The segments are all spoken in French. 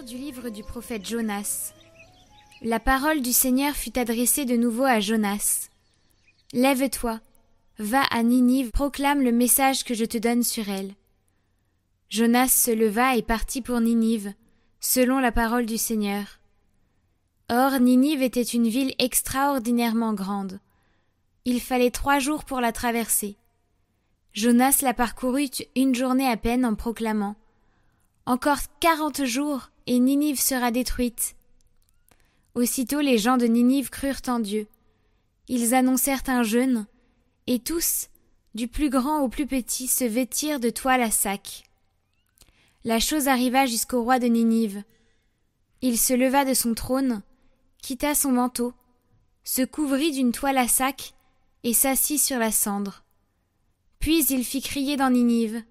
Du livre du prophète Jonas. La parole du Seigneur fut adressée de nouveau à Jonas. Lève-toi, va à Ninive, proclame le message que je te donne sur elle. Jonas se leva et partit pour Ninive, selon la parole du Seigneur. Or, Ninive était une ville extraordinairement grande. Il fallait trois jours pour la traverser. Jonas la parcourut une journée à peine en proclamant encore quarante jours, et Ninive sera détruite. Aussitôt les gens de Ninive crurent en Dieu. Ils annoncèrent un jeûne, et tous, du plus grand au plus petit, se vêtirent de toile à sac. La chose arriva jusqu'au roi de Ninive. Il se leva de son trône, quitta son manteau, se couvrit d'une toile à sac, et s'assit sur la cendre. Puis il fit crier dans Ninive.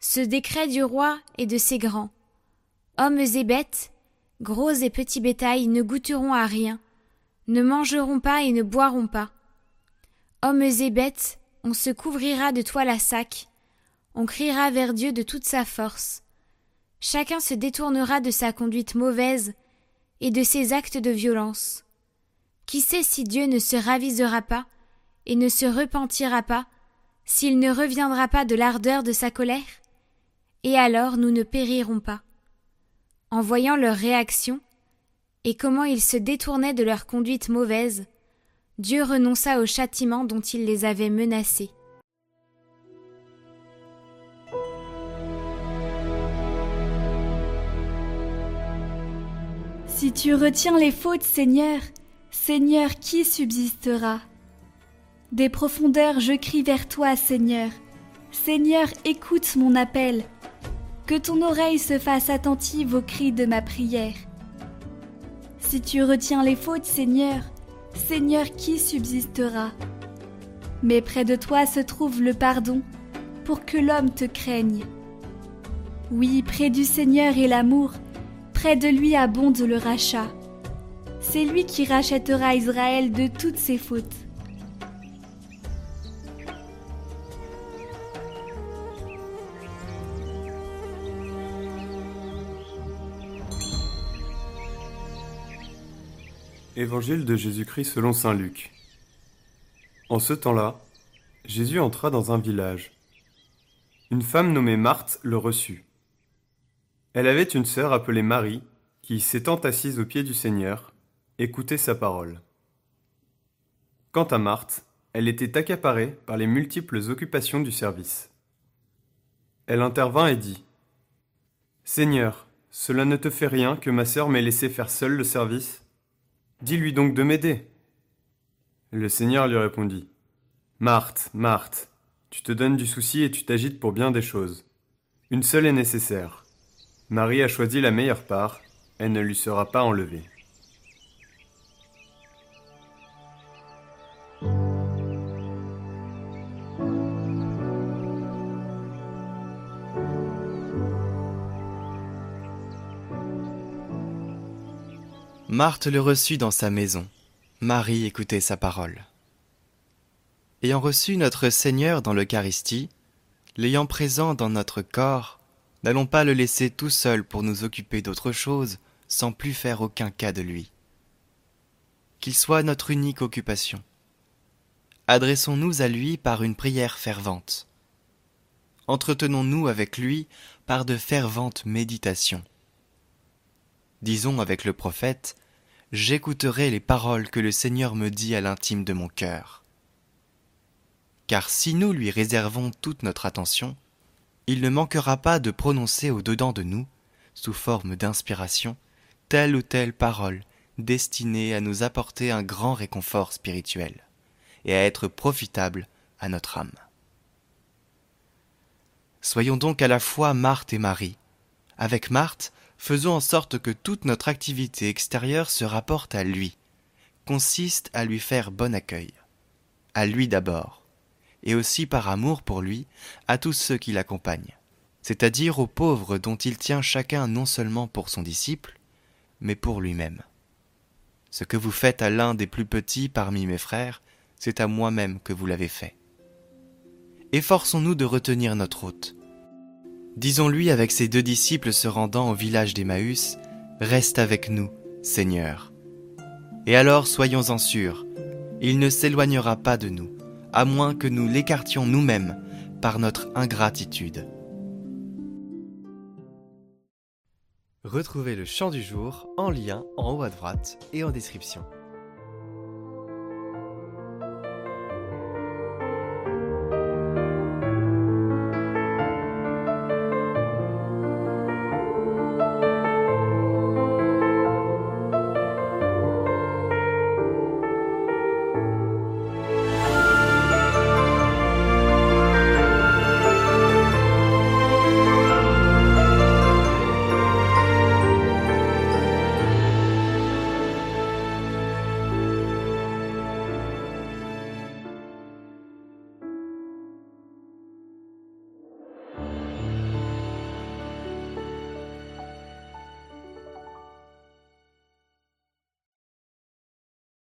Ce décret du roi et de ses grands. Hommes et bêtes, gros et petits bétails ne goûteront à rien, ne mangeront pas et ne boiront pas. Hommes et bêtes, on se couvrira de toile à sac, on criera vers Dieu de toute sa force. Chacun se détournera de sa conduite mauvaise et de ses actes de violence. Qui sait si Dieu ne se ravisera pas et ne se repentira pas, s'il ne reviendra pas de l'ardeur de sa colère? et alors nous ne périrons pas. En voyant leur réaction, et comment ils se détournaient de leur conduite mauvaise, Dieu renonça au châtiment dont il les avait menacés. Si tu retiens les fautes, Seigneur, Seigneur, qui subsistera? Des profondeurs je crie vers toi, Seigneur. Seigneur, écoute mon appel. Que ton oreille se fasse attentive aux cris de ma prière. Si tu retiens les fautes, Seigneur, Seigneur, qui subsistera? Mais près de toi se trouve le pardon, pour que l'homme te craigne. Oui, près du Seigneur est l'amour, près de lui abonde le rachat. C'est lui qui rachètera Israël de toutes ses fautes. Évangile de Jésus-Christ selon Saint Luc. En ce temps-là, Jésus entra dans un village. Une femme nommée Marthe le reçut. Elle avait une sœur appelée Marie, qui, s'étant assise aux pieds du Seigneur, écoutait sa parole. Quant à Marthe, elle était accaparée par les multiples occupations du service. Elle intervint et dit Seigneur, cela ne te fait rien que ma sœur m'ait laissé faire seule le service Dis-lui donc de m'aider. Le Seigneur lui répondit. Marthe, Marthe, tu te donnes du souci et tu t'agites pour bien des choses. Une seule est nécessaire. Marie a choisi la meilleure part, elle ne lui sera pas enlevée. Marthe le reçut dans sa maison. Marie écoutait sa parole. Ayant reçu notre Seigneur dans l'Eucharistie, l'ayant présent dans notre corps, n'allons pas le laisser tout seul pour nous occuper d'autre chose, sans plus faire aucun cas de lui. Qu'il soit notre unique occupation. Adressons-nous à lui par une prière fervente. Entretenons-nous avec lui par de ferventes méditations. Disons avec le prophète, j'écouterai les paroles que le Seigneur me dit à l'intime de mon cœur. Car si nous lui réservons toute notre attention, il ne manquera pas de prononcer au-dedans de nous, sous forme d'inspiration, telle ou telle parole destinée à nous apporter un grand réconfort spirituel et à être profitable à notre âme. Soyons donc à la fois Marthe et Marie, Avec Marthe, faisons en sorte que toute notre activité extérieure se rapporte à lui, consiste à lui faire bon accueil. À lui d'abord, et aussi par amour pour lui, à tous ceux qui l'accompagnent, c'est-à-dire aux pauvres dont il tient chacun non seulement pour son disciple, mais pour lui-même. Ce que vous faites à l'un des plus petits parmi mes frères, c'est à moi-même que vous l'avez fait. Efforçons-nous de retenir notre hôte. Disons-lui avec ses deux disciples se rendant au village d'Emmaüs, Reste avec nous, Seigneur. Et alors soyons-en sûrs, il ne s'éloignera pas de nous, à moins que nous l'écartions nous-mêmes par notre ingratitude. Retrouvez le chant du jour en lien en haut à droite et en description.